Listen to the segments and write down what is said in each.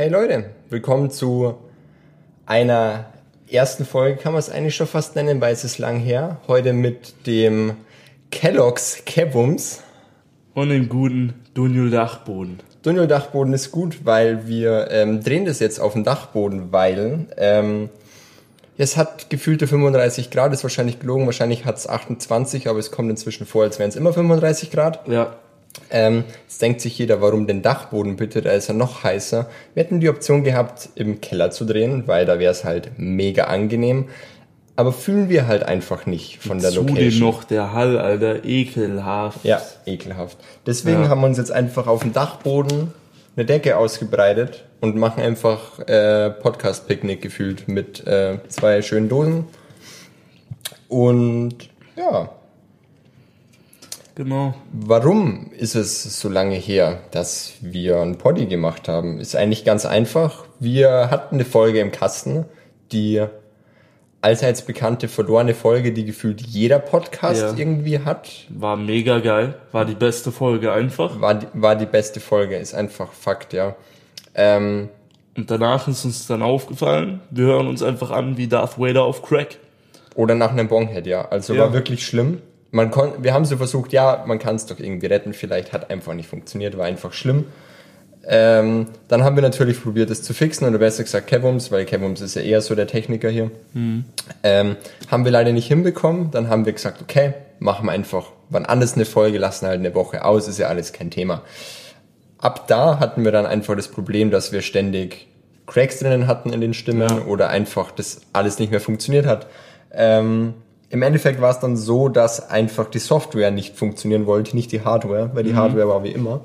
Hey Leute, willkommen zu einer ersten Folge, kann man es eigentlich schon fast nennen, weil es ist lang her. Heute mit dem Kellogg's Kebums. Und dem guten Dunjul Dachboden. Dunjul Dachboden ist gut, weil wir ähm, drehen das jetzt auf dem Dachboden, weil ähm, es hat gefühlte 35 Grad, ist wahrscheinlich gelogen, wahrscheinlich hat es 28, aber es kommt inzwischen vor, als wären es immer 35 Grad. Ja. Ähm, jetzt denkt sich jeder, warum den Dachboden bitte, da ist er noch heißer. Wir hätten die Option gehabt, im Keller zu drehen, weil da wäre es halt mega angenehm. Aber fühlen wir halt einfach nicht von der Zudem Location. noch der Hall, Alter, ekelhaft. Ja, ekelhaft. Deswegen Ja. haben wir uns jetzt einfach auf dem Dachboden eine Decke ausgebreitet und machen einfach äh, Podcast-Picknick gefühlt mit äh, zwei schönen Dosen. Und ja, Genau. Warum ist es so lange her, dass wir einen Poddy gemacht haben? Ist eigentlich ganz einfach. Wir hatten eine Folge im Kasten, die allseits bekannte verlorene Folge, die gefühlt jeder Podcast Ja. irgendwie hat. War mega geil. War die beste Folge einfach. War die, war die beste Folge, ist einfach Fakt, ja. Ähm, Und danach ist uns dann aufgefallen, wir hören uns einfach an wie Darth Vader auf Crack. oder nach einem Bonghead, ja. Also Ja. war wirklich schlimm. Man kon wir haben so versucht, ja, man kann es doch irgendwie retten, vielleicht hat einfach nicht funktioniert, war einfach schlimm. Ähm, dann haben wir natürlich probiert, es zu fixen, oder besser gesagt Kevums, weil Kevums ist ja eher so der Techniker hier. Ähm, haben wir leider nicht hinbekommen. Dann haben wir gesagt, okay, machen wir einfach wann anders eine Folge, lassen halt eine Woche aus, ist ja alles kein Thema. Ab da hatten wir dann einfach das Problem, dass wir ständig Cracks drinnen hatten in den Stimmen Ja. oder einfach das alles nicht mehr funktioniert hat. Ähm, Im Endeffekt war es dann so, dass einfach die Software nicht funktionieren wollte, nicht die Hardware, weil die Hardware war wie immer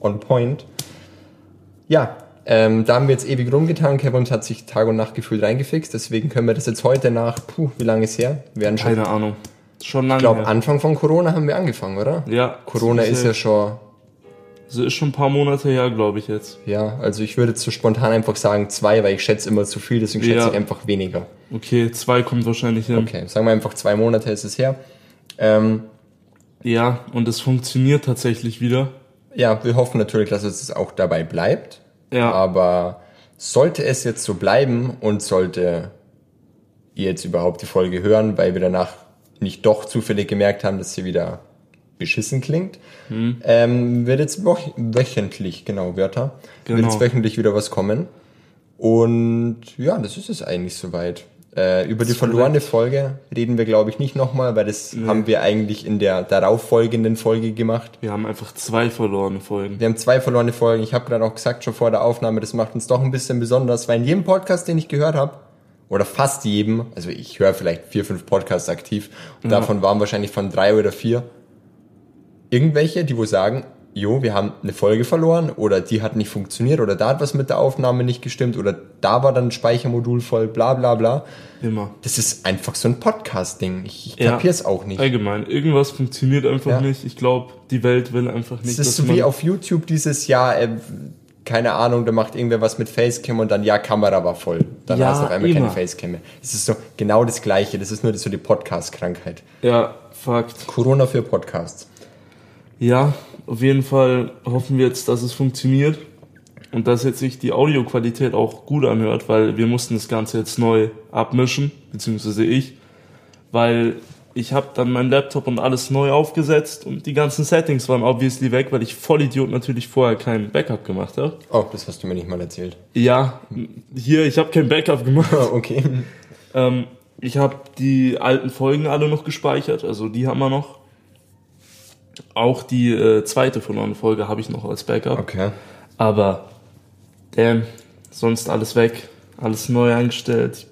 on point. Ja, ähm, da haben wir jetzt ewig rumgetan. Kevin hat sich Tag und Nacht gefühlt reingefixt, deswegen können wir das jetzt heute nach, puh, wie lange ist her? Werden schon, Keine Ahnung. Schon lange ich glaube. Anfang von Corona haben wir angefangen, oder? Ja. Corona ist ja schon, So ist schon ein paar Monate her, glaube ich jetzt. ja, also ich würde so spontan einfach sagen zwei, weil ich schätze immer zu viel, deswegen schätze Ja. ich einfach weniger. Okay, zwei kommt wahrscheinlich hin. Okay, sagen wir einfach zwei Monate ist es her. Ähm, Ja, und es funktioniert tatsächlich wieder. ja, wir hoffen natürlich, dass es auch dabei bleibt. Ja. Aber sollte es jetzt so bleiben und sollte ihr jetzt überhaupt die Folge hören, weil wir danach nicht doch zufällig gemerkt haben, dass sie wieder beschissen klingt, Hm. ähm, wird jetzt woch wöchentlich, genau, Wörter, wird Genau. jetzt wöchentlich wieder was kommen. Und ja, das ist es eigentlich soweit. Äh, über die verlorene Folge reden wir, glaube ich, nicht nochmal, weil das haben wir eigentlich in der darauffolgenden Folge gemacht. Wir haben einfach zwei verlorene Folgen. Wir haben zwei verlorene Folgen. Ich habe gerade auch gesagt, schon vor der Aufnahme, das macht uns doch ein bisschen besonders, weil in jedem Podcast, den ich gehört habe, oder fast jedem, also ich höre vielleicht vier, fünf Podcasts aktiv, und davon waren wahrscheinlich von drei oder vier irgendwelche, die wo sagen, jo, wir haben eine Folge verloren oder die hat nicht funktioniert oder da hat was mit der Aufnahme nicht gestimmt oder da war dann ein Speichermodul voll, bla bla bla. Immer. Das ist einfach so ein Podcast-Ding. Ich, ich Ja. kapier's auch nicht. Allgemein. Irgendwas funktioniert einfach Ja. nicht. Ich glaube, die Welt will einfach nicht, Es ist so wie auf YouTube dieses Jahr, äh, keine Ahnung, da macht irgendwer was mit Facecam und dann, ja, Kamera war voll. Dann Ja, hast du auf einmal keine immer. Facecam mehr. Es ist so genau das Gleiche. Das ist nur so die Podcast-Krankheit. Ja, Fakt. Corona für Podcasts. Ja, auf jeden Fall hoffen wir jetzt, dass es funktioniert und dass jetzt sich die Audioqualität auch gut anhört, weil wir mussten das Ganze jetzt neu abmischen, beziehungsweise ich, weil ich habe dann meinen Laptop und alles neu aufgesetzt und die ganzen Settings waren obviously weg, weil ich Vollidiot natürlich vorher kein Backup gemacht habe. Oh, das hast du mir nicht mal erzählt. Ja, hier, ich habe kein Backup gemacht. Oh, okay. Ähm, ich habe die alten Folgen alle noch gespeichert, also die haben wir noch. Auch die äh, zweite verlorene Folge habe ich noch als Backup. Okay. Aber damn, sonst alles weg, alles neu eingestellt.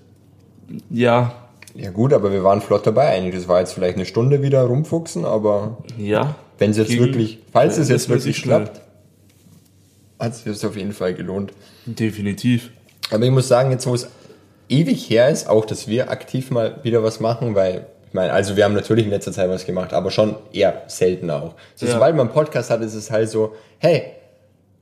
Ja, Ja gut, aber wir waren flott dabei eigentlich. Das war jetzt vielleicht eine Stunde wieder rumfuchsen, aber ja. wenn es jetzt Ging wirklich, falls es jetzt wirklich klappt, hat es sich auf jeden Fall gelohnt. Definitiv. Aber ich muss sagen, jetzt wo es ewig her ist, auch dass wir aktiv mal wieder was machen, weil ich meine, also wir haben natürlich in letzter Zeit was gemacht, aber schon eher selten auch. So, Ja. Sobald man einen Podcast hat, ist es halt so, hey,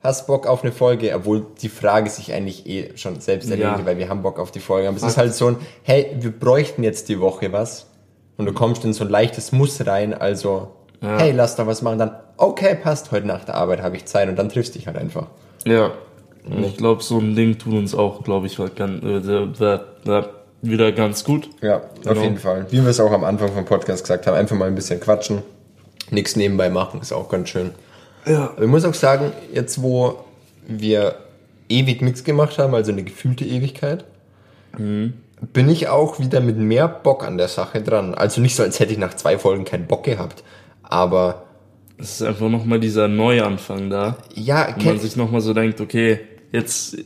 hast Bock auf eine Folge, obwohl die Frage sich eigentlich eh schon selbst erledigt, Ja. weil wir haben Bock auf die Folge. Aber es ist halt so ein, hey, wir bräuchten jetzt die Woche was und du kommst in so ein leichtes Muss rein, also Ja. hey, lass da was machen, dann okay, passt, heute nach der Arbeit habe ich Zeit und dann triffst dich halt einfach. Ja. Und ich glaube, so ein Ding tut uns auch, glaube ich, ganz, äh, wieder ganz gut. Ja, Genau. auf jeden Fall. Wie wir es auch am Anfang vom Podcast gesagt haben, einfach mal ein bisschen quatschen. Nichts nebenbei machen, ist auch ganz schön. Ja. Aber ich muss auch sagen, jetzt wo wir ewig nichts gemacht haben, also eine gefühlte Ewigkeit, bin ich auch wieder mit mehr Bock an der Sache dran. Also nicht so, als hätte ich nach zwei Folgen keinen Bock gehabt. Aber Es ist einfach nochmal dieser Neuanfang da. ja, Wo man kenn, sich nochmal so denkt, okay, jetzt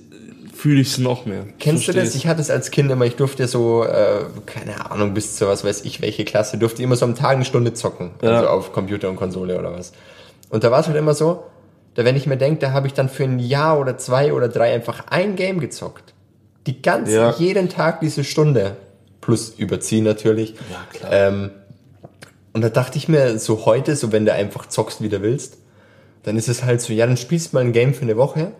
fühle ich es noch mehr. kennst du das? Verstehst? Ich hatte es als Kind immer, ich durfte so, äh, keine Ahnung, bis zu was weiß ich, welche Klasse, durfte immer so am Tag eine Stunde zocken. Ja. Also auf Computer und Konsole oder was. Und da war es halt immer so, da wenn ich mir denke, da habe ich dann für ein Jahr oder zwei oder drei einfach ein Game gezockt. Die ganze, Ja. jeden Tag diese Stunde. Plus überziehen natürlich. Ja, klar. Ähm, und da dachte ich mir, so heute, so wenn du einfach zockst, wie du willst, dann ist es halt so, ja, dann spielst du mal ein Game für eine Woche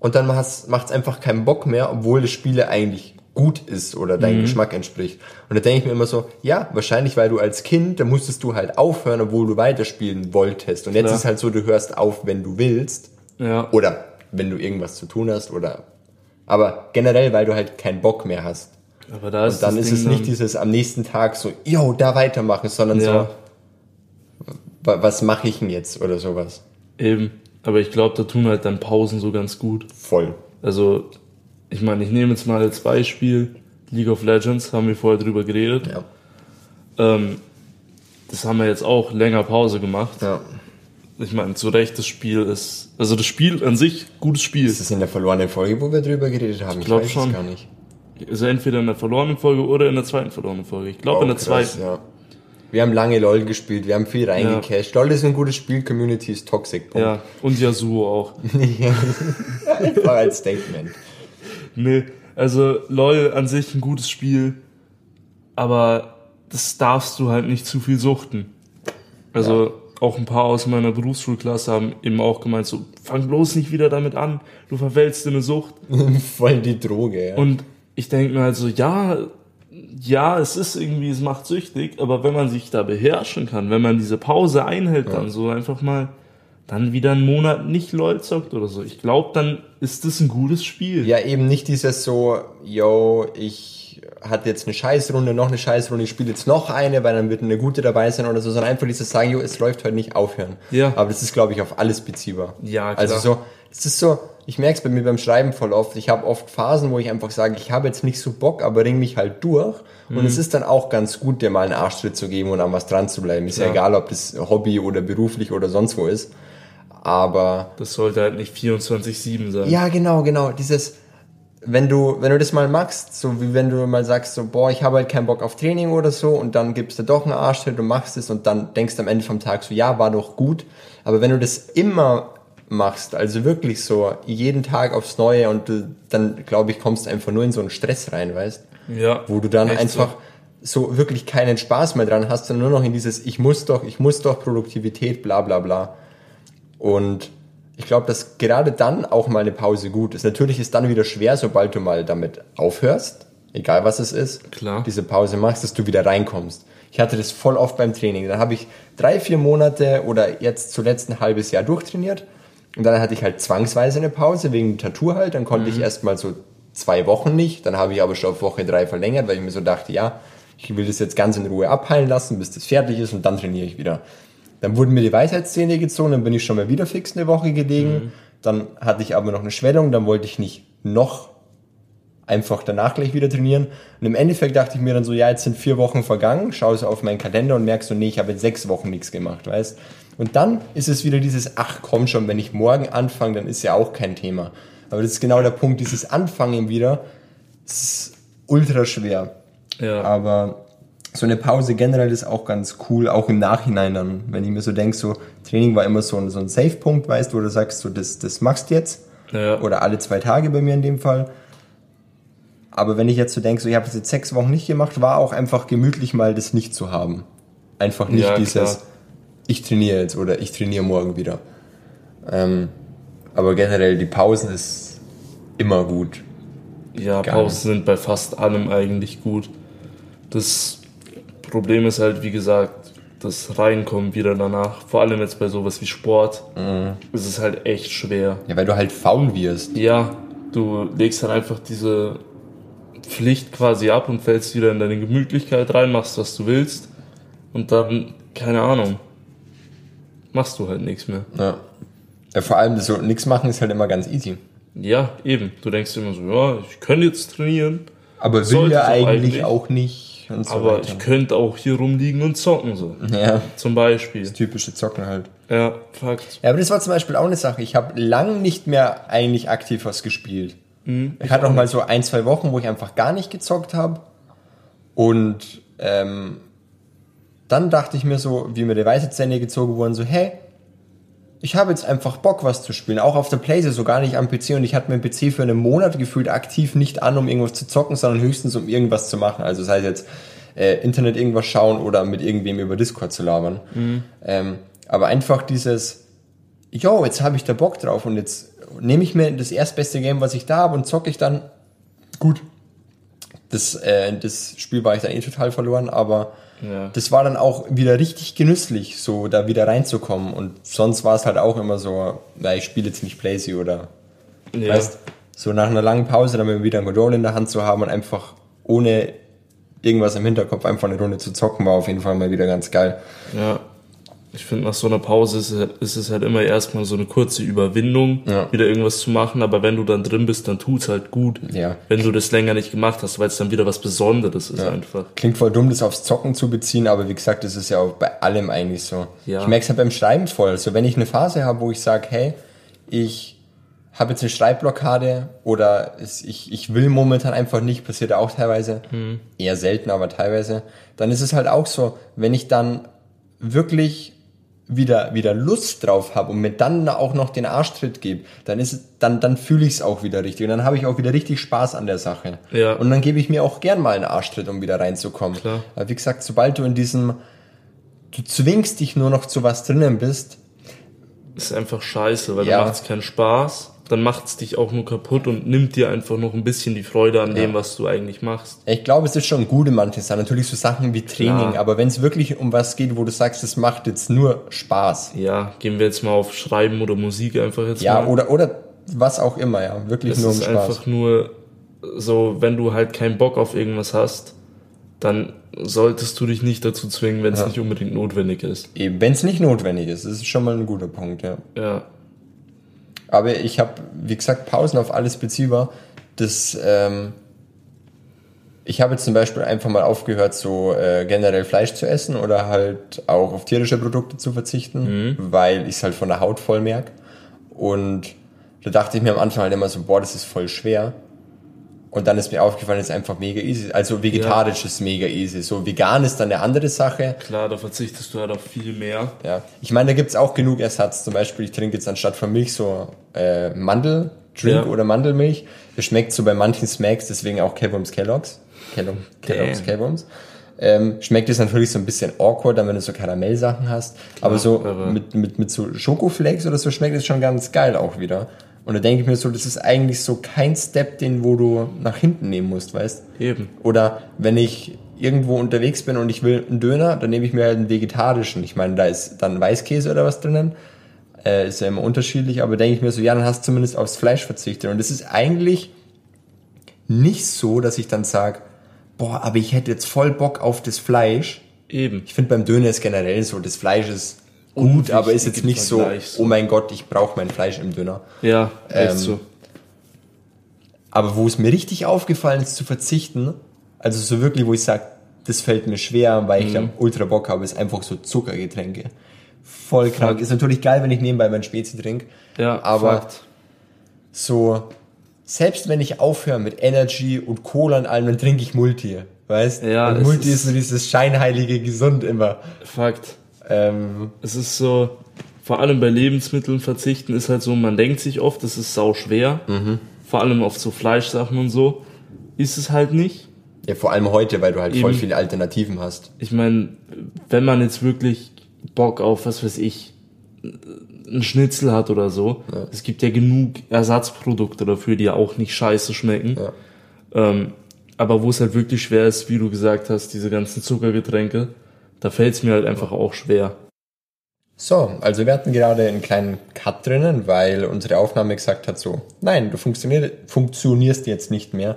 und dann macht es einfach keinen Bock mehr, obwohl das Spiel eigentlich gut ist oder deinem Mhm. Geschmack entspricht. Und da denke ich mir immer so, ja, wahrscheinlich, weil du als Kind, da musstest du halt aufhören, obwohl du weiterspielen wolltest. Und jetzt Klar. ist halt so, du hörst auf, wenn du willst Ja. oder wenn du irgendwas zu tun hast oder aber generell, weil du halt keinen Bock mehr hast. Aber da ist Und dann ist Ding es nicht dieses am nächsten Tag so, yo, da weitermachen, sondern Ja. so, wa- was mache ich denn jetzt oder sowas. Eben. Aber ich glaube, da tun halt dann Pausen so ganz gut. Voll. Also, ich meine, ich nehme jetzt mal als Beispiel League of Legends, haben wir vorher drüber geredet. Ja. Ähm, das haben wir jetzt auch länger Pause gemacht. ja. Ich meine, zu Recht, das Spiel ist, also das Spiel an sich, gutes Spiel. Ist das in der verlorenen Folge, wo wir drüber geredet haben? Ich, glaub weiß schon. es gar nicht. Also entweder in der verlorenen Folge oder in der zweiten verlorenen Folge. Ich glaube in der Oh, krass, zweiten. Ja. Wir haben lange LOL gespielt, wir haben viel reingecasht. LOL ist ein gutes Spiel, Community ist toxic. Punkt. Ja, und Yasuo auch. Einfach als Statement. Nee, also LOL an sich ein gutes Spiel, aber das darfst du halt nicht zu viel suchten. Also auch ein paar aus meiner Berufsschulklasse haben eben auch gemeint, so fang bloß nicht wieder damit an, du verfällst in eine Sucht. Voll die Droge, ja. Und ich denke mir halt so, ja, ja, es ist irgendwie, es macht süchtig, aber wenn man sich da beherrschen kann, wenn man diese Pause einhält, dann so einfach mal dann wieder einen Monat nicht LOL zockt oder so. Ich glaube, dann ist das ein gutes Spiel. Ja, eben nicht dieses so, yo, ich hatte jetzt eine Scheißrunde, noch eine Scheißrunde, ich spiele jetzt noch eine, weil dann wird eine gute dabei sein oder so, sondern einfach dieses sagen, yo, es läuft heute nicht aufhören. Ja. Aber das ist, glaube ich, auf alles beziehbar. Ja, klar. Also so, es ist so, ich merke es bei mir beim Schreiben voll oft. Ich habe oft Phasen, wo ich einfach sage, ich habe jetzt nicht so Bock, aber ring mich halt durch. Mhm. Und es ist dann auch ganz gut, dir mal einen Arschtritt zu geben und an was dran zu bleiben. Ist ja Ja. egal, ob das Hobby oder beruflich oder sonst wo ist. Aber Das sollte halt nicht 24-7 sein. ja, genau, genau. Dieses, wenn du, wenn du das mal machst, so wie wenn du mal sagst, so, boah, ich habe halt keinen Bock auf Training oder so, und dann gibst du doch einen Arschtritt und machst es und dann denkst du am Ende vom Tag so, ja, war doch gut. Aber wenn du das immer machst, also wirklich so jeden Tag aufs Neue und du, dann glaube ich, kommst einfach nur in so einen Stress rein, weißt? Ja. Wo du dann einfach so. wirklich keinen Spaß mehr dran hast, sondern nur noch in dieses, ich muss doch, ich muss doch Produktivität, bla bla bla. Und ich glaube, dass gerade dann auch mal eine Pause gut ist. Natürlich ist dann wieder schwer, sobald du mal damit aufhörst, egal was es ist, Klar. diese Pause machst, dass du wieder reinkommst. Ich hatte das voll oft beim Training. Dann habe ich drei, vier Monate oder jetzt zuletzt ein halbes Jahr durchtrainiert. Und dann hatte ich halt zwangsweise eine Pause wegen dem Tattoo halt. Dann konnte ich erst mal so zwei Wochen nicht. Dann habe ich aber schon auf Woche drei verlängert, weil ich mir so dachte, ja, ich will das jetzt ganz in Ruhe abheilen lassen, bis das fertig ist und dann trainiere ich wieder. Dann wurden mir die Weisheitszähne gezogen, dann bin ich schon mal wieder fix eine Woche gelegen. Dann hatte ich aber noch eine Schwellung, dann wollte ich nicht noch einfach danach gleich wieder trainieren. Und im Endeffekt dachte ich mir dann so, ja, jetzt sind vier Wochen vergangen, schaue so auf meinen Kalender und merkst so, nee, ich habe jetzt sechs Wochen nichts gemacht, weißt. Und dann ist es wieder dieses, ach komm schon, wenn ich morgen anfange, dann ist ja auch kein Thema. Aber das ist genau der Punkt, dieses Anfangen wieder, das ist ultra schwer. Ja. Aber so eine Pause generell ist auch ganz cool, auch im Nachhinein dann, wenn ich mir so denke, so Training war immer so ein, so ein Safe-Punkt, weißt, wo du sagst, so das, das machst du jetzt. Ja. Oder alle zwei Tage bei mir in dem Fall. Aber wenn ich jetzt so denke, so ich habe das jetzt sechs Wochen nicht gemacht, war auch einfach gemütlich mal das nicht zu haben. Einfach nicht Ja, dieses, klar. Ich trainiere jetzt oder ich trainiere morgen wieder. Ähm, aber generell die Pausen ist immer gut. Ja, Gar Pausen sind bei fast allem eigentlich gut. Das Problem ist halt, wie gesagt, das Reinkommen wieder danach, vor allem jetzt bei sowas wie Sport, ist es halt echt schwer. Ja, weil du halt faul wirst. Ja, du legst dann einfach diese Pflicht quasi ab und fällst wieder in deine Gemütlichkeit rein, machst was du willst und dann, keine Ahnung, machst du halt nichts mehr. Ja. ja vor allem so nichts machen ist halt immer ganz easy. Ja, eben. Du denkst immer so, ja, ich könnte jetzt trainieren, Aber will ja eigentlich, auch nicht. So aber weiter. ich könnte auch hier rumliegen und zocken so. Ja, Zum Beispiel. das typische Zocken halt. Ja, Fakt. Ja, aber das war zum Beispiel auch eine Sache. Ich habe lang nicht mehr eigentlich aktiv was gespielt. Mhm, ich hatte auch mal so ein, zwei Wochen, wo ich einfach gar nicht gezockt habe. Und ähm, dann dachte ich mir so, wie mir die weiße Zähne gezogen wurden, so, hey, ich habe jetzt einfach Bock, was zu spielen. Auch auf der Playsee, so gar nicht am PC. Und ich hatte meinen PC für einen Monat gefühlt aktiv nicht an, um irgendwas zu zocken, sondern höchstens um irgendwas zu machen. Also das heißt jetzt äh, Internet irgendwas schauen oder mit irgendwem über Discord zu labern. Ähm, aber einfach dieses, yo, jetzt habe ich da Bock drauf und jetzt nehme ich mir das erstbeste Game, was ich da habe und zocke ich dann. Gut. Das, äh, das Spiel war ich dann eh total verloren, aber Ja. das war dann auch wieder richtig genüsslich, so da wieder reinzukommen. Und sonst war es halt auch immer so, na, ich spiele jetzt nicht Playsee oder Ja. weißt, so nach einer langen Pause dann wieder ein Controller in der Hand zu haben und einfach ohne irgendwas im Hinterkopf einfach eine Runde zu zocken, war auf jeden Fall mal wieder ganz geil. Ja. Ich finde, nach so einer Pause ist, es- ist es halt immer erstmal so eine kurze Überwindung, Ja. wieder irgendwas zu machen, aber wenn du dann drin bist, dann tut's halt gut. Ja. Wenn du das länger nicht gemacht hast, weil es dann wieder was Besonderes ist einfach. Klingt voll dumm, das aufs Zocken zu beziehen, aber wie gesagt, das ist ja auch bei allem eigentlich so. Ja. Ich merke es halt beim Schreiben voll. So, wenn ich eine Phase habe, wo ich sage, hey, ich habe jetzt eine Schreibblockade oder es, ich, ich will momentan einfach nicht, passiert auch teilweise, eher selten, aber teilweise, dann ist es halt auch so, wenn ich dann wirklich wieder, wieder Lust drauf habe und mir dann auch noch den Arschtritt gebe, dann ist es, dann, dann fühle ich es auch wieder richtig und dann habe ich auch wieder richtig Spaß an der Sache. Ja. Und dann gebe ich mir auch gern mal einen Arschtritt, um wieder reinzukommen. Klar. Aber wie gesagt, sobald du in diesem, du zwingst dich nur noch zu was drinnen bist, Ist einfach scheiße, weil Ja. dann macht's keinen Spaß. Dann macht's dich auch nur kaputt und nimmt dir einfach noch ein bisschen die Freude an dem, was du eigentlich machst. ich glaube, es ist schon gut in manchen Sachen. Natürlich so Sachen wie Training, Klar. aber wenn es wirklich um was geht, wo du sagst, es macht jetzt nur Spaß. Ja, gehen wir jetzt mal auf Schreiben oder Musik einfach jetzt Ja, mal. oder, oder was auch immer, ja. Wirklich Es nur um ist Spaß. einfach nur so, wenn du halt keinen Bock auf irgendwas hast, dann solltest du dich nicht dazu zwingen, wenn es nicht unbedingt notwendig ist. Eben, wenn es nicht notwendig ist, das ist schon mal ein guter Punkt, ja. Ja, Aber ich habe, wie gesagt, Pausen auf alles beziehbar. Das, ähm, ich habe jetzt zum Beispiel einfach mal aufgehört, so äh, generell Fleisch zu essen oder halt auch auf tierische Produkte zu verzichten, weil ich es halt von der Haut voll merk. Und da dachte ich mir am Anfang halt immer so, boah, das ist voll schwer. Und dann ist mir aufgefallen, es ist einfach mega easy. Also vegetarisch ist mega easy. So vegan ist dann eine andere Sache. klar, da verzichtest du halt auf viel mehr. Ja, ich meine, da gibt's auch genug Ersatz. Zum Beispiel, ich trinke jetzt anstatt von Milch so äh, Mandeldrink Ja. oder Mandelmilch. Das schmeckt so bei manchen Smacks, deswegen auch Kellogg's Kellogg's. Kellogg, Kellogg's. Kellogg's. Ähm, schmeckt es natürlich so ein bisschen awkward, dann wenn du so Karamellsachen hast. aber so aber- mit, mit, mit so Schokoflakes oder so schmeckt es schon ganz geil auch wieder. Und da denke ich mir so, das ist eigentlich so kein Step, den wo du nach hinten nehmen musst, weißt? Eben. Oder wenn ich irgendwo unterwegs bin und ich will einen Döner, dann nehme ich mir halt einen vegetarischen. Ich meine, da ist dann Weißkäse oder was drinnen. Äh, ist ja immer unterschiedlich, aber denke ich mir so, ja, dann hast du zumindest aufs Fleisch verzichtet. Und es ist eigentlich nicht so, dass ich dann sage, boah, aber ich hätte jetzt voll Bock auf das Fleisch. Eben. Ich finde beim Döner ist generell so, das Fleisch ist gut, aber ist jetzt nicht so, so. oh mein Gott, ich brauche mein Fleisch im Döner. Ja, echt Ähm, so. Aber wo es mir richtig aufgefallen ist zu verzichten, also so wirklich, wo ich sage, das fällt mir schwer, weil ich da Mhm. ultra Bock habe, ist einfach so Zuckergetränke. Voll krank. Ist natürlich geil, wenn ich nebenbei mein Spezi trinke. Ja, aber Fakt. so, selbst wenn ich aufhöre mit Energy und Cola und allem, dann trinke ich Multi. Weißt? Ja, und Multi ist, ist- so dieses scheinheilige Gesund immer. Fakt. Ähm, Es ist so, vor allem bei Lebensmitteln verzichten ist halt so, man denkt sich oft, es ist sau schwer. Mhm. Vor allem auf so Fleischsachen und so. Ist es halt nicht. ja, vor allem heute, weil du halt voll Eben. viele Alternativen hast. Ich meine, wenn man jetzt wirklich Bock auf, was weiß ich, einen Schnitzel hat oder so, es gibt ja genug Ersatzprodukte dafür, die ja auch nicht scheiße schmecken. Ja. Ähm, aber wo es halt wirklich schwer ist, wie du gesagt hast, diese ganzen Zuckergetränke, da fällt es mir halt einfach auch schwer. So, also wir hatten gerade einen kleinen Cut drinnen, weil unsere Aufnahme gesagt hat so, nein, du funktionier funktionierst jetzt nicht mehr.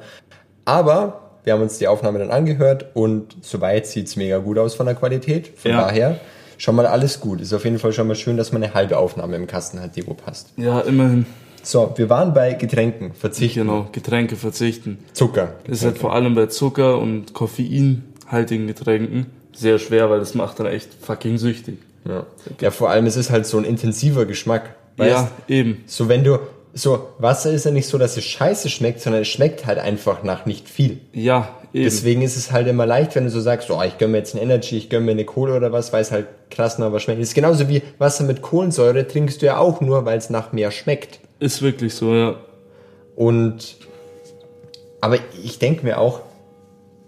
Aber wir haben uns die Aufnahme dann angehört und soweit sieht's mega gut aus von der Qualität. Von Ja. daher schon mal alles gut. Ist auf jeden Fall schon mal schön, dass man eine halbe Aufnahme im Kasten hat, die wo passt. Ja, immerhin. So, wir waren bei Getränken, Verzichten, Genau, Getränke verzichten. Zucker. Das ist halt vor allem bei Zucker und koffeinhaltigen Getränken sehr schwer, weil das macht dann echt fucking süchtig. Ja. ja, vor allem es ist halt so ein intensiver Geschmack. Weißt? Ja, eben. So, wenn du, so, Wasser ist ja nicht so, dass es scheiße schmeckt, sondern es schmeckt halt einfach nach nicht viel. Ja, eben. Deswegen ist es halt immer leicht, wenn du so sagst, oh, ich gönn mir jetzt ein Energy, ich gönn mir eine Kohle oder was, weil es halt krass nach was schmeckt. Das ist genauso wie Wasser mit Kohlensäure trinkst du ja auch nur, weil es nach mehr schmeckt. Ist wirklich so, ja. Und, aber ich denke mir auch,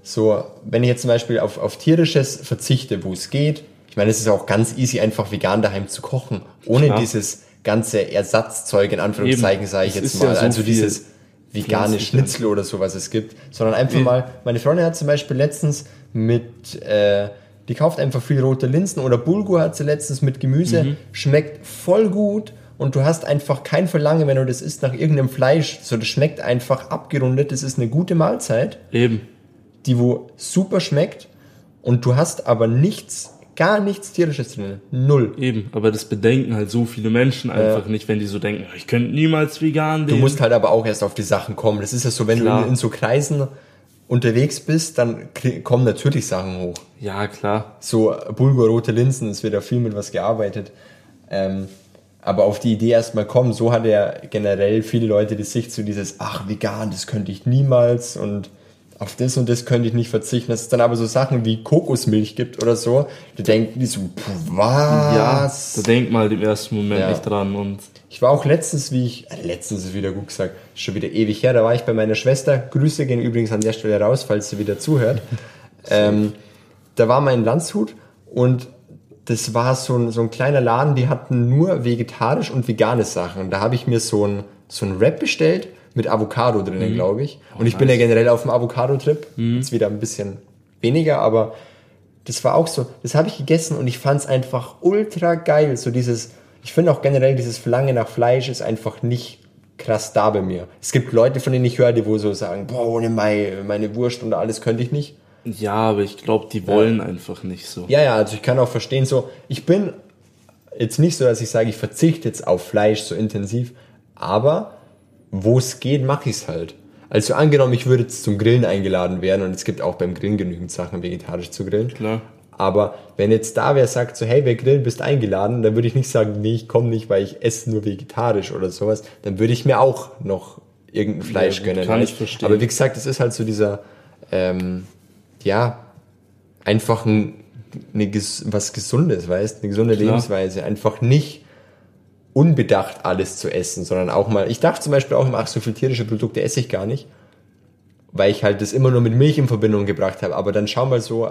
so, wenn ich jetzt zum Beispiel auf, auf tierisches verzichte, wo es geht, ich meine, es ist auch ganz easy, einfach vegan daheim zu kochen, ohne Klar. dieses ganze Ersatzzeug, in Anführungszeichen, sage ich Es jetzt ist ja mal, so also dieses vegane. Schnitzel oder so, was es gibt, sondern einfach mal, meine Freundin hat zum Beispiel letztens mit, äh, die kauft einfach viel rote Linsen oder Bulgur hat sie letztens mit Gemüse, Mhm. schmeckt voll gut und du hast einfach kein Verlangen, wenn du das isst nach irgendeinem Fleisch, so das schmeckt einfach abgerundet, das ist eine gute Mahlzeit, Eben. Die wo super schmeckt und du hast aber nichts, gar nichts tierisches drin, null. Eben. Aber das bedenken halt so viele Menschen einfach nicht, wenn die so denken, ich könnte niemals vegan Du leben. musst halt aber auch erst auf die Sachen kommen. Das ist ja so, wenn Klar. du in, in so Kreisen unterwegs bist, dann kommen natürlich Sachen hoch. ja, klar. So Bulgur, rote Linsen, es wird ja viel mit was gearbeitet. Ähm, aber auf die Idee erstmal kommen, so hat ja generell viele Leute die Sicht zu dieses, ach, vegan, das könnte ich niemals und auf das und das könnte ich nicht verzichten. Dass es dann aber so Sachen wie Kokosmilch gibt oder so, die denken die so, "Puh, Ja, was? da denkt mal im ersten Moment Ja. nicht dran und Ich war auch letztens, wie ich, äh, letztens ist wieder gut gesagt, schon wieder ewig her, da war ich bei meiner Schwester, Grüße gehen übrigens an der Stelle raus, falls sie wieder zuhört. ähm, da war mein Landshut und das war so ein, so ein kleiner Laden, die hatten nur vegetarisch und vegane Sachen. Da habe ich mir so ein, so ein Wrap bestellt mit Avocado drinnen, glaube ich. Und ich bin ja generell auf dem Avocado-Trip. Jetzt wieder ein bisschen weniger, aber das war auch so, das habe ich gegessen und ich fand es einfach ultra geil. So dieses, ich finde auch generell dieses Verlangen nach Fleisch ist einfach nicht krass da bei mir. Es gibt Leute, von denen ich höre, die wo so sagen, boah, ohne meine, meine Wurst und alles könnte ich nicht. ja, aber ich glaube, die wollen einfach nicht so. Ja, ja, also ich kann auch verstehen, so, ich bin jetzt nicht so, dass ich sage, ich verzichte jetzt auf Fleisch so intensiv, aber wo es geht, mache ich es halt. Also angenommen, ich würde jetzt zum Grillen eingeladen werden und es gibt auch beim Grillen genügend Sachen vegetarisch zu grillen. Klar. Aber wenn jetzt da wer sagt, so, hey, wir grillen, bist eingeladen, dann würde ich nicht sagen, nee, ich komme nicht, weil ich esse nur vegetarisch oder sowas. Dann würde ich mir auch noch irgendein Fleisch gut, gönnen. kann ich verstehen. Aber wie gesagt, es ist halt so dieser, ähm, ja, einfach ein, eine, was Gesundes, weißt, eine gesunde Klar. Lebensweise. Einfach nicht unbedacht alles zu essen, sondern auch mal, ich dachte zum Beispiel auch immer, ach, so viel tierische Produkte esse ich gar nicht, weil ich halt das immer nur mit Milch in Verbindung gebracht habe. Aber dann schau mal so,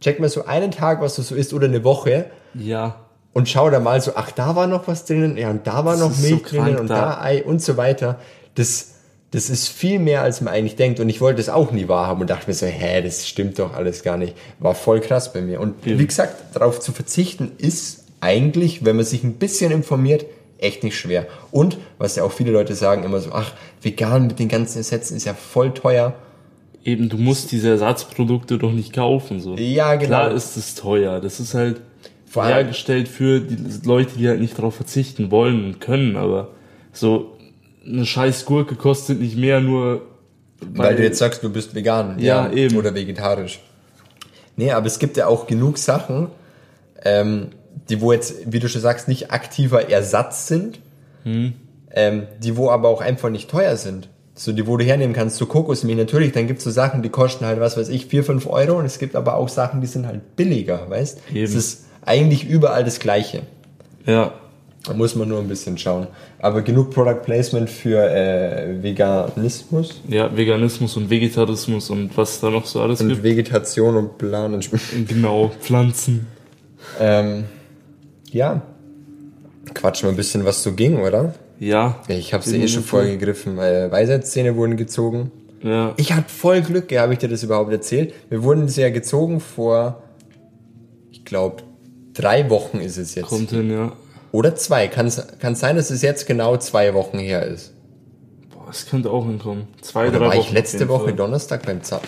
check mal so einen Tag, was du so isst oder eine Woche Ja. und schau da mal so, ach, da war noch was drinnen, ja, und da war Das noch so Milch krank drinnen und da. da Ei und so weiter. Das, das ist viel mehr, als man eigentlich denkt. Und ich wollte das auch nie wahrhaben und dachte mir so, hä, das stimmt doch alles gar nicht. War voll krass bei mir. Und wie gesagt, darauf zu verzichten ist eigentlich, wenn man sich ein bisschen informiert, echt nicht schwer. Und, was ja auch viele Leute sagen, immer so, ach, vegan mit den ganzen Ersätzen ist ja voll teuer. Eben, du musst diese Ersatzprodukte doch nicht kaufen, so. Ja, genau. Klar ist es teuer. Das ist halt Vor allem- hergestellt für die Leute, die halt nicht darauf verzichten wollen und können, aber so eine scheiß Gurke kostet nicht mehr nur, Weil, du jetzt sagst, du bist vegan. Ja, eben. Oder vegetarisch. Nee, aber es gibt ja auch genug Sachen, ähm, die wo jetzt, wie du schon sagst, nicht aktiver Ersatz sind, Hm. ähm, die wo aber auch einfach nicht teuer sind. So, die wo du hernehmen kannst, so Kokosmilch, natürlich, dann gibt's so Sachen, die kosten halt, was weiß ich, 4, 5 Euro und es gibt aber auch Sachen, die sind halt billiger, weißt? Eben. Es ist eigentlich überall das Gleiche. ja, Da muss man nur ein bisschen schauen. Aber genug Product Placement für äh, Veganismus ja, Veganismus und Vegetarismus und was da noch so alles und gibt. Vegetation und Plan. Genau, Pflanzen. ähm, ja, quatschen wir ein bisschen, was so ging, oder? Ja. Ich habe sie eh schon vorgegriffen. Äh, Weisheitszähne wurden gezogen. Ja, Ich hatte voll Glück, habe ich dir das überhaupt erzählt? Wir wurden sie ja gezogen vor ich glaube, drei Wochen ist es jetzt. Kommt hin, ja. Oder zwei. Kann es sein, dass es jetzt genau zwei Wochen her ist? Boah, es könnte auch hinkommen. Zwei, Oder drei war Wochen. ich letzte Woche Fall. Donnerstag beim Zahn?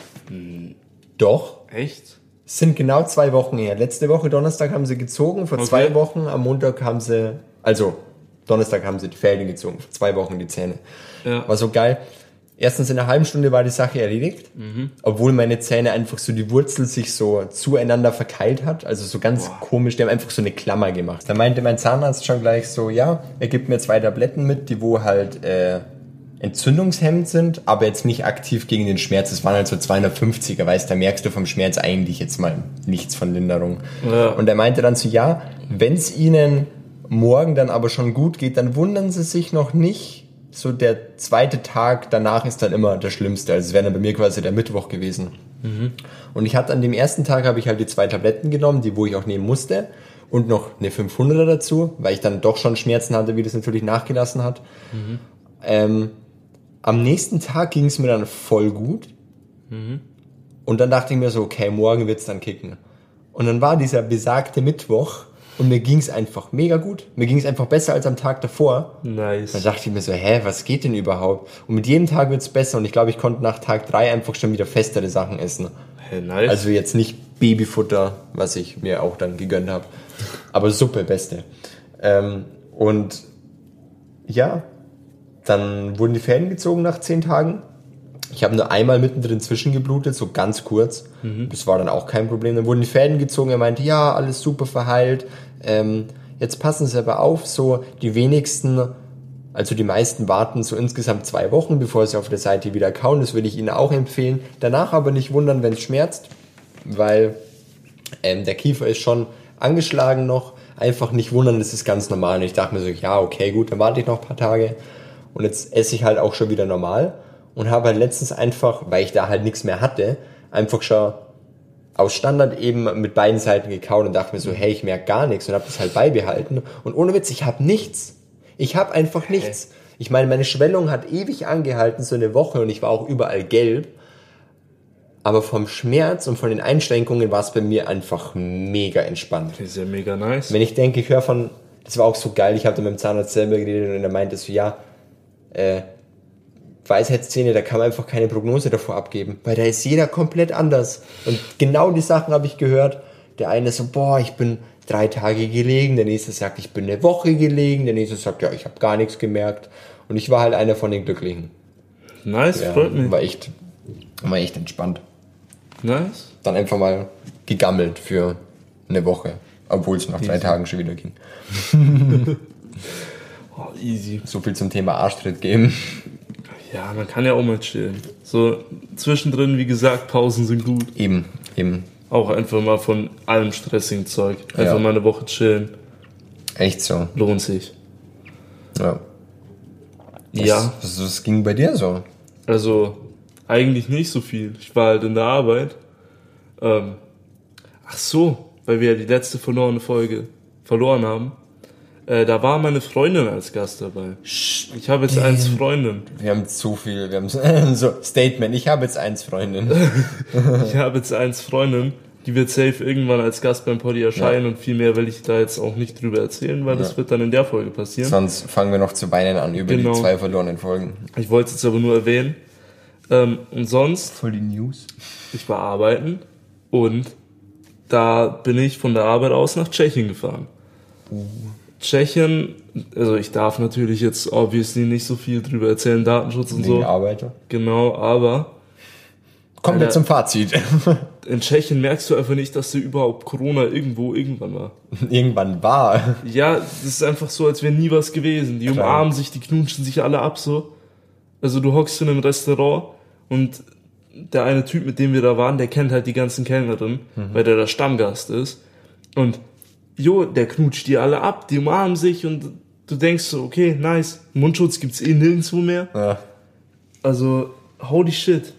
Doch. Echt? Es sind genau zwei Wochen her. Letzte Woche Donnerstag haben sie gezogen, vor Okay. zwei Wochen am Montag haben sie, also Donnerstag haben sie die Fäden gezogen, vor zwei Wochen die Zähne. Ja. War so geil. Erstens in einer halben Stunde war die Sache erledigt, obwohl meine Zähne einfach so die Wurzel sich so zueinander verkeilt hat, also so ganz komisch, die haben einfach so eine Klammer gemacht. Da meinte mein Zahnarzt schon gleich so, ja, er gibt mir zwei Tabletten mit, die wo halt äh, entzündungshemmend sind, aber jetzt nicht aktiv gegen den Schmerz. Es waren halt so 250er, weißt, da merkst du vom Schmerz eigentlich jetzt mal nichts von Linderung. Ja. Und er meinte dann so, ja, wenn es ihnen morgen dann aber schon gut geht, dann wundern sie sich noch nicht. So der zweite Tag danach ist dann immer der schlimmste. Also es wäre dann bei mir quasi der Mittwoch gewesen. Und ich hatte an dem ersten Tag habe ich halt die zwei Tabletten genommen, die wo ich auch nehmen musste. Und noch eine 500er dazu, weil ich dann doch schon Schmerzen hatte, wie das natürlich nachgelassen hat. Ähm, am nächsten Tag ging es mir dann voll gut. Und dann dachte ich mir so, okay, morgen wird's dann kicken. Und dann war dieser besagte Mittwoch und mir ging's einfach mega gut. Mir ging's einfach besser als am Tag davor. Dann Nice. dachte ich mir so, hä, was geht denn überhaupt? Und mit jedem Tag wird's besser und ich glaube, ich konnte nach Tag drei einfach schon wieder festere Sachen essen. Hey, nice. Also jetzt nicht Babyfutter, was ich mir auch dann gegönnt habe, aber Suppe, beste. Ähm, und ja, dann wurden die Fäden gezogen nach zehn Tagen. Ich habe nur einmal mittendrin zwischengeblutet, so ganz kurz. Das war dann auch kein Problem. Dann wurden die Fäden gezogen. Er meinte, ja, alles super verheilt. Ähm, jetzt passen Sie aber auf, so die wenigsten, also die meisten warten so insgesamt zwei Wochen, bevor sie auf der Seite wieder kauen. Das würde ich Ihnen auch empfehlen. Danach aber nicht wundern, wenn es schmerzt, weil ähm, der Kiefer ist schon angeschlagen noch. Einfach nicht wundern, das ist ganz normal. Und ich dachte mir so, ja, okay, gut, dann warte ich noch ein paar Tage. Und jetzt esse ich halt auch schon wieder normal. Und habe halt letztens einfach, weil ich da halt nichts mehr hatte, einfach schon aus Standard eben mit beiden Seiten gekaut und dachte mir so, hey, ich merke gar nichts und habe das halt beibehalten. Und ohne Witz, ich habe nichts. Ich habe einfach nichts. Ich meine, meine Schwellung hat ewig angehalten, so eine Woche und ich war auch überall gelb. Aber vom Schmerz und von den Einschränkungen war es bei mir einfach mega entspannt. Das ist ja mega nice. Wenn ich denke, ich höre von, das war auch so geil, ich habe da mit dem Zahnarzt selber geredet und er meinte so, ja, äh, Weisheitszähne, da kann man einfach keine Prognose davor abgeben, weil da ist jeder komplett anders. Und genau die Sachen habe ich gehört. Der eine so, boah, ich bin drei Tage gelegen, der nächste sagt, ich bin eine Woche gelegen, der nächste sagt, ja, ich habe gar nichts gemerkt. Und ich war halt einer von den Glücklichen. Nice, Ja, freut mich. war echt, war echt entspannt. Nice. Dann einfach mal gegammelt für eine Woche, obwohl es nach drei Tagen schon wieder ging. Oh, easy. So viel zum Thema Arschtritt geben. Ja, man kann ja auch mal chillen. So zwischendrin, wie gesagt, Pausen sind gut. Eben, eben. Auch einfach mal von allem stressigen Zeug. Einfach Ja. mal eine Woche chillen. Echt so. Lohnt sich. Ja. Ja. Was, was ging bei dir so? Also, eigentlich nicht so viel. Ich war halt in der Arbeit. Ähm, ach so, weil wir ja die letzte verlorene Folge verloren haben. Äh, da war meine Freundin als Gast dabei. Ich habe jetzt eins Freundin. Wir haben zu viel, wir haben so, so Statement, ich habe jetzt eins Freundin. Ich habe jetzt eins Freundin. Die wird safe irgendwann als Gast beim Poddy erscheinen und viel mehr will ich da jetzt auch nicht drüber erzählen, weil das wird dann in der Folge passieren. Sonst fangen wir noch zu weinen an über Genau. die zwei verlorenen Folgen. Ich wollte es jetzt aber nur erwähnen. Ähm, und sonst Voll die News. Ich war arbeiten und da bin ich von der Arbeit aus nach Tschechien gefahren. Tschechien, also ich darf natürlich jetzt obviously nicht so viel drüber erzählen, Datenschutz und Wegen so. Arbeiter. Genau, aber Kommen wir Alter. zum Fazit. in Tschechien merkst du einfach nicht, dass du überhaupt Corona irgendwo irgendwann war. Irgendwann war. Ja, das ist einfach so, als wäre nie was gewesen. Die Klar. umarmen sich, die knutschen sich alle ab so. Also du hockst in einem Restaurant und der eine Typ, mit dem wir da waren, der kennt halt die ganzen Kellnerinnen, weil der der Stammgast ist. Und jo, der knutscht die alle ab, die umarmen sich und du denkst so, okay, nice, Mundschutz gibt's eh nirgendwo mehr. Ja. Also, holy shit.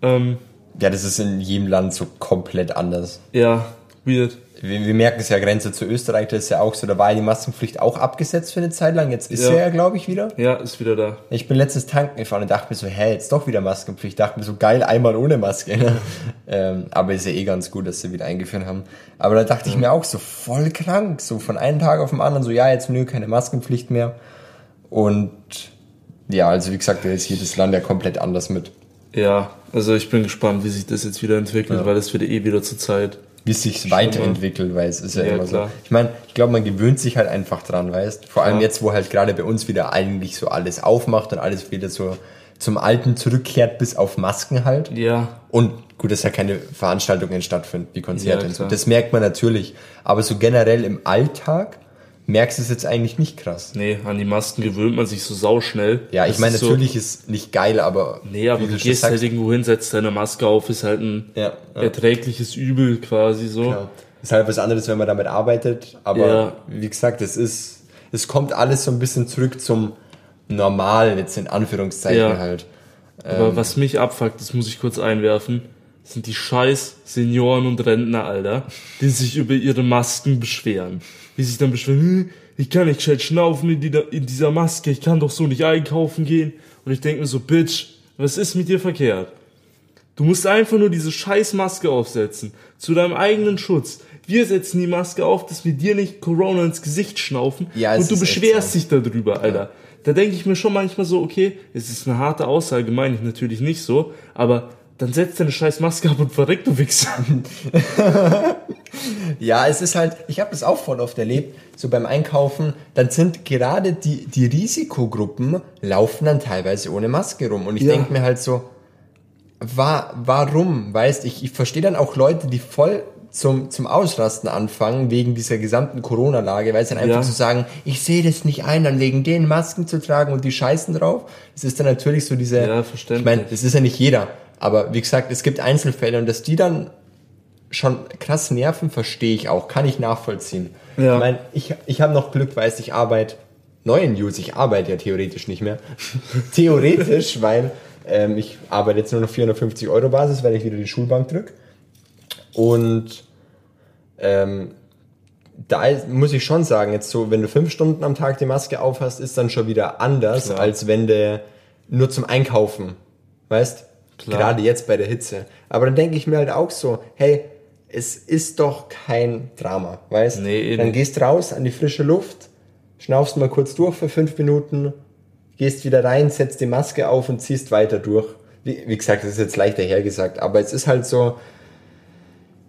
Ähm, ja, das ist in jedem Land so komplett anders. ja, weird. Wir, wir merken es ja, Grenze zu Österreich, das ist ja auch so, da war ja die Maskenpflicht auch abgesetzt für eine Zeit lang. Jetzt ist Ja. sie ja, glaube ich, wieder. Ja, ist wieder da. Ich bin letztens tanken gefahren und dachte mir so, hä, jetzt doch wieder Maskenpflicht. Ich dachte mir so, geil, einmal ohne Maske. Ne? ähm, aber ist ja eh ganz gut, dass sie wieder eingeführt haben. Aber da dachte ich mir auch so, voll krank. So von einem Tag auf den anderen, so, ja, jetzt nö, keine Maskenpflicht mehr. Und ja, also wie gesagt, da ist jedes Land ja komplett anders mit. Ja, also ich bin gespannt, wie sich das jetzt wieder entwickelt, Ja. weil es wird eh wieder zur Zeit. Wie es sich weiterentwickelt, weil es ist ja, Ja, immer klar. so. Ich meine, ich glaube, man gewöhnt sich halt einfach dran, weißt Vor allem Ja. jetzt, wo halt gerade bei uns wieder eigentlich so alles aufmacht und alles wieder so zum Alten zurückkehrt, bis auf Masken halt. Ja, Und gut, dass ja keine Veranstaltungen stattfinden, wie Konzerte Ja, und so. Das merkt man natürlich. Aber so generell im Alltag merkst du es jetzt eigentlich nicht krass. nee, an die Masken gewöhnt man sich so sauschnell. Ja, ich meine, ist so- natürlich ist nicht geil, aber. Nee, aber wie du gehst halt irgendwo hin, setzt deine Maske auf, ist halt ein Ja, ja. erträgliches Übel quasi so. Ja. Ist halt was anderes, wenn man damit arbeitet. Aber Ja. wie gesagt, es ist, es kommt alles so ein bisschen zurück zum Normalen, jetzt in Anführungszeichen Ja. halt. Aber was mich abfuckt, das muss ich kurz einwerfen, sind die scheiß Senioren und Rentner, Alter, die sich über ihre Masken beschweren. Die sich dann beschweren, "Hm, ich kann nicht gescheit schnaufen in, die, in dieser Maske, ich kann doch so nicht einkaufen gehen. Und ich denke mir so, Bitch, was ist mit dir verkehrt? Du musst einfach nur diese scheiß Maske aufsetzen. Zu deinem eigenen Schutz. Wir setzen die Maske auf, dass wir dir nicht Corona ins Gesicht schnaufen. Ja, und du beschwerst dich darüber, Alter. Da denke ich mir schon manchmal so, okay, es ist eine harte Aussage, meine ich natürlich nicht so, aber dann setz deine scheiß Maske ab und verreck, du Wichser. Ja, es ist halt, ich habe das auch voll oft erlebt, so beim Einkaufen, dann sind gerade die, die Risikogruppen laufen dann teilweise ohne Maske rum. Und ich Ja. denk mir halt so, wa warum? Weißt ich, ich verstehe dann auch Leute, die voll zum, zum Ausrasten anfangen, wegen dieser gesamten Corona-Lage, weil sie dann einfach Ja. so sagen, ich sehe das nicht ein, dann wegen denen Masken zu tragen und die scheißen drauf. Das ist dann natürlich so diese, Ja, ich meine, das ist ja nicht jeder, aber wie gesagt, es gibt Einzelfälle und dass die dann schon krass nerven, verstehe ich auch, kann ich nachvollziehen. Ja. Ich meine, ich, ich habe noch Glück, weiß ich arbeite neuen News, ich arbeite ja theoretisch nicht mehr. theoretisch, weil ähm, ich arbeite jetzt nur noch 450 Euro Basis, weil ich wieder die Schulbank drück. Und ähm, da ist- muss ich schon sagen, jetzt so, wenn du fünf Stunden am Tag die Maske aufhast, ist dann schon wieder anders, Klar. als wenn du nur zum Einkaufen, weißt? Klar. Gerade jetzt bei der Hitze. Aber dann denke ich mir halt auch so, hey, es ist doch kein Drama, weißt? Nee, eh dann gehst raus an die frische Luft, schnaufst mal kurz durch für fünf Minuten, gehst wieder rein, setzt die Maske auf und ziehst weiter durch. Wie, wie gesagt, das ist jetzt leichter hergesagt, aber es ist halt so,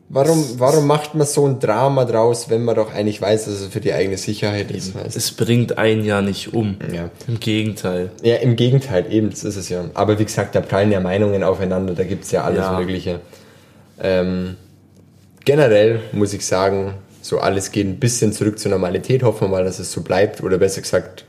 warum, warum macht man so ein Drama draus, wenn man doch eigentlich weiß, dass es für die eigene Sicherheit ist, weißt? Es bringt einen ja nicht um. Ja. Im Gegenteil. Ja, im Gegenteil, eben, das ist es ja. Aber wie gesagt, da prallen ja Meinungen aufeinander, da gibt's ja alles Ja. Mögliche. Ähm, generell muss ich sagen, so alles geht ein bisschen zurück zur Normalität. Hoffen wir mal, dass es so bleibt. Oder besser gesagt,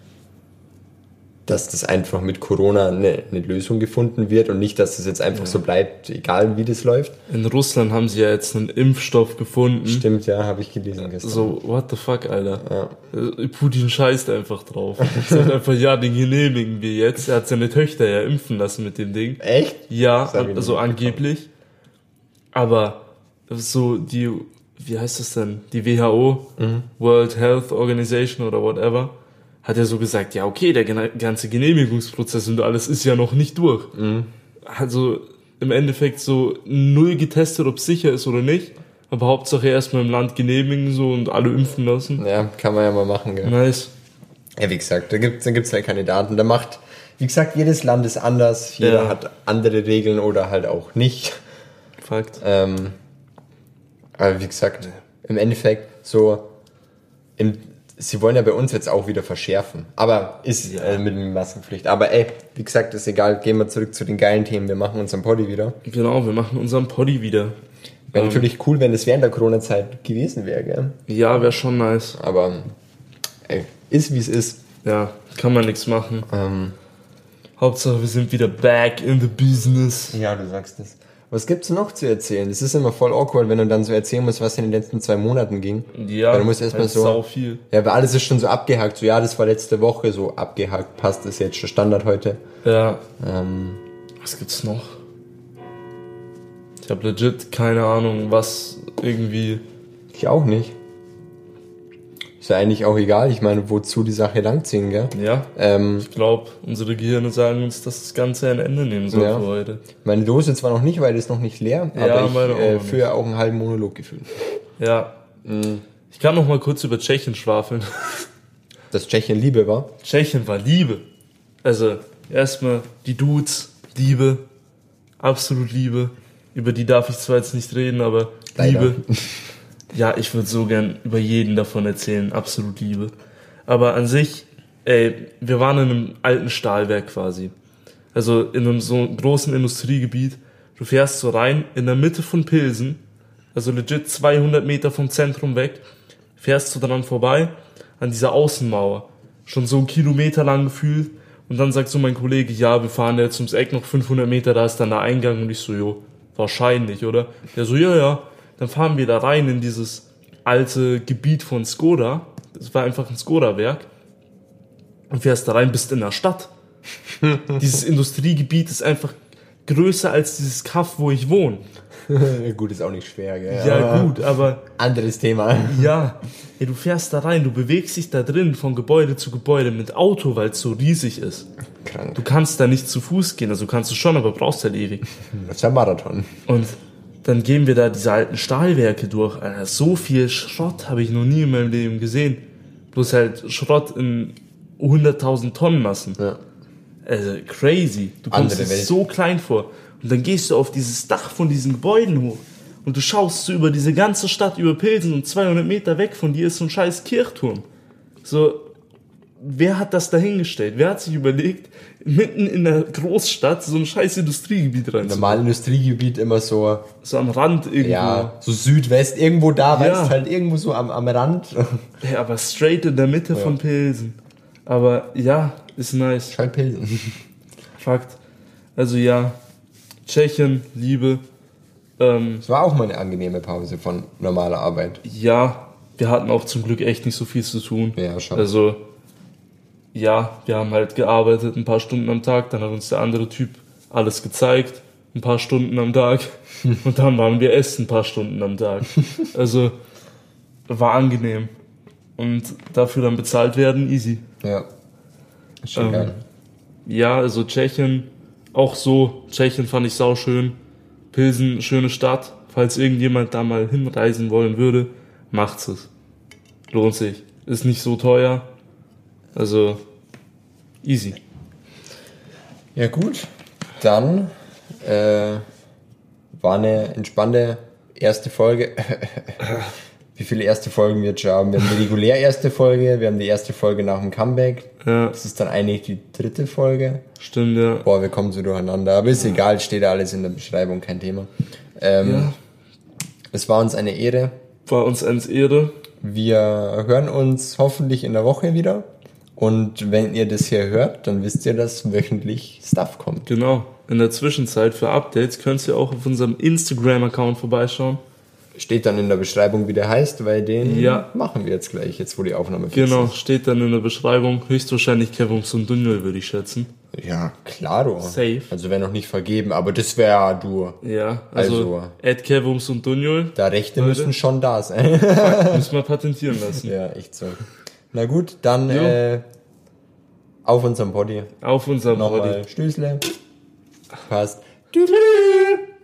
dass das einfach mit Corona eine, eine Lösung gefunden wird und nicht, dass das jetzt einfach so bleibt, egal wie das läuft. In Russland haben sie ja jetzt einen Impfstoff gefunden. Stimmt, ja, habe ich gelesen gestern. So, what the fuck, Alter. Äh, Putin scheißt einfach drauf. Sagt einfach, ja, den genehmigen wir jetzt. Er hat seine Töchter ja impfen lassen mit dem Ding. Echt? Ja, also angeblich. Aber so die, wie heißt das denn? Die WHO, Mhm. World Health Organization oder whatever, hat ja so gesagt, ja okay, der ganze Genehmigungsprozess und alles ist ja noch nicht durch. Mhm. Also im Endeffekt so null getestet, ob sicher ist oder nicht. Aber Hauptsache erstmal im Land genehmigen so und alle impfen lassen. Ja, kann man ja mal machen, gell. Nice. Ja, wie gesagt, da gibt es da gibt's halt Kandidaten. Da macht, wie gesagt, jedes Land ist anders. Jeder Ja. hat andere Regeln oder halt auch nicht. Fakt. Ähm, aber wie gesagt, im Endeffekt so, im, sie wollen ja bei uns jetzt auch wieder verschärfen. Aber ist Ja. äh, mit der Maskenpflicht. Aber ey, wie gesagt, ist egal. Gehen wir zurück zu den geilen Themen. Wir machen unseren Poddy wieder. Genau, wir machen unseren Poddy wieder. Wäre Ähm. natürlich cool, wenn das während der Corona-Zeit gewesen wäre, gell? Ja, wäre schon nice. Aber ey, ist wie es ist. Ja, kann man nichts machen. Ähm, Hauptsache, wir sind wieder back in the business. Ja, du sagst es. Was gibt's noch zu erzählen? Es ist immer voll awkward, wenn du dann so erzählen musst, was in den letzten zwei Monaten ging. Ja, Weil du musst erstmal halt so. sau viel. Ja, weil alles ist schon so abgehakt. So, ja, das war letzte Woche so abgehakt. Passt, ist jetzt schon Standard heute. Ja, Ähm, was gibt's noch? Ich habe legit keine Ahnung, was irgendwie Ich auch nicht. Ist ja eigentlich auch egal. Ich meine, wozu die Sache langziehen, gell? Ja. Ähm, Ich glaube, unsere Gehirne sagen uns, dass das Ganze ein Ende nehmen soll Ja. für heute. meine Dose zwar noch nicht, weil die ist noch nicht leer, Ja, aber ich auch äh, führe auch einen halben Monolog gefühlt. Ja. Mhm. Ich kann noch mal kurz über Tschechien schwafeln. Dass Tschechien Liebe war. Tschechien war Liebe. Also, erstmal die Dudes, Liebe, absolut Liebe. Über die darf ich zwar jetzt nicht reden, aber Leider. Liebe. Ja, ich würde so gern über jeden davon erzählen, absolut Liebe. Aber an sich, ey, wir waren in einem alten Stahlwerk quasi. Also in einem so großen Industriegebiet. Du fährst so rein, in der Mitte von Pilsen, also legit 200 Meter vom Zentrum weg, fährst du dran vorbei, an dieser Außenmauer. Schon so einen Kilometer lang gefühlt. Und dann sagt so mein Kollege, ja, wir fahren jetzt ums Eck noch 500 Meter, da ist dann der Eingang. Und ich so, jo, wahrscheinlich, oder? Der so, ja, ja. Dann fahren wir da rein in dieses alte Gebiet von Skoda. Das war einfach ein Skoda-Werk. Und fährst da rein, bist in der Stadt. dieses Industriegebiet ist einfach größer als dieses Kaff, wo ich wohne. gut, ist auch nicht schwer, gell? Ja, gut, aber Anderes Thema. ja, ey, du fährst da rein, du bewegst dich da drin von Gebäude zu Gebäude mit Auto, weil es so riesig ist. Krank. Du kannst da nicht zu Fuß gehen, also kannst du schon, aber brauchst halt ewig. Das ist ja Marathon. Und dann gehen wir da diese alten Stahlwerke durch. Alter, so viel Schrott habe ich noch nie in meinem Leben gesehen. Bloß halt Schrott in 100.000 Tonnen Massen. Ja. Also crazy. Du kommst dir so klein vor. Und dann gehst du auf dieses Dach von diesen Gebäuden hoch. Und du schaust so über diese ganze Stadt, über Pilsen und 200 Meter weg von dir ist so ein scheiß Kirchturm. So, wer hat das dahingestellt? Wer hat sich überlegt, mitten in der Großstadt so ein scheiß Industriegebiet rein? Normal Industriegebiet immer so, So am Rand irgendwo. ja, so Südwest, irgendwo da, Ja. weißt halt irgendwo so am, am Rand. Ja, aber straight in der Mitte von Pilsen. Aber ja, ist nice. Schalt Pilsen. Fakt. Also ja, Tschechien, Liebe. Ähm, Es war auch mal eine angenehme Pause von normaler Arbeit. ja, wir hatten auch zum Glück echt nicht so viel zu tun. Ja, schon. Also, ja, wir haben halt gearbeitet ein paar Stunden am Tag, dann hat uns der andere Typ alles gezeigt, ein paar Stunden am Tag. Und dann waren wir essen ein paar Stunden am Tag. Also, war angenehm. Und dafür dann bezahlt werden, easy. Ja. Ist schon Ähm. Ja, also Tschechien, auch so, Tschechien fand ich sauschön. Pilsen, schöne Stadt. Falls irgendjemand da mal hinreisen wollen würde, macht's es. Lohnt sich. Ist nicht so teuer. Also, easy. Ja, gut. Dann äh, war eine entspannte erste Folge. Wie viele erste Folgen wir jetzt schon haben? Wir haben die regulär erste Folge, wir haben die erste Folge nach dem Comeback. Ja, Das ist dann eigentlich die dritte Folge. stimmt, ja. Boah, wir kommen so durcheinander. Aber ist egal, steht alles in der Beschreibung, kein Thema. Ähm, Ja. Es war uns eine Ehre. War uns eins Ehre. Wir hören uns hoffentlich in der Woche wieder. Und wenn ihr das hier hört, dann wisst ihr, dass wöchentlich Stuff kommt. Genau. In der Zwischenzeit für Updates könnt ihr auch auf unserem Instagram-Account vorbeischauen. Steht dann in der Beschreibung, wie der heißt, weil den Ja. machen wir jetzt gleich, jetzt wo die Aufnahme fix Genau, ist. steht dann in der Beschreibung. Höchstwahrscheinlich Kevums und Dunjol, würde ich schätzen. Ja, klaro. Safe. Also wäre noch nicht vergeben, aber das wäre du. Ja, also, Also- Ed Kevums und Dunjol Da Rechte Leute. müssen schon da sein. müssen wir patentieren lassen. ja, echt so. Na gut, dann Jo. äh, auf unserem Poddy. Auf unserem Body. Nochmal Stößle. Passt. Tüdelü.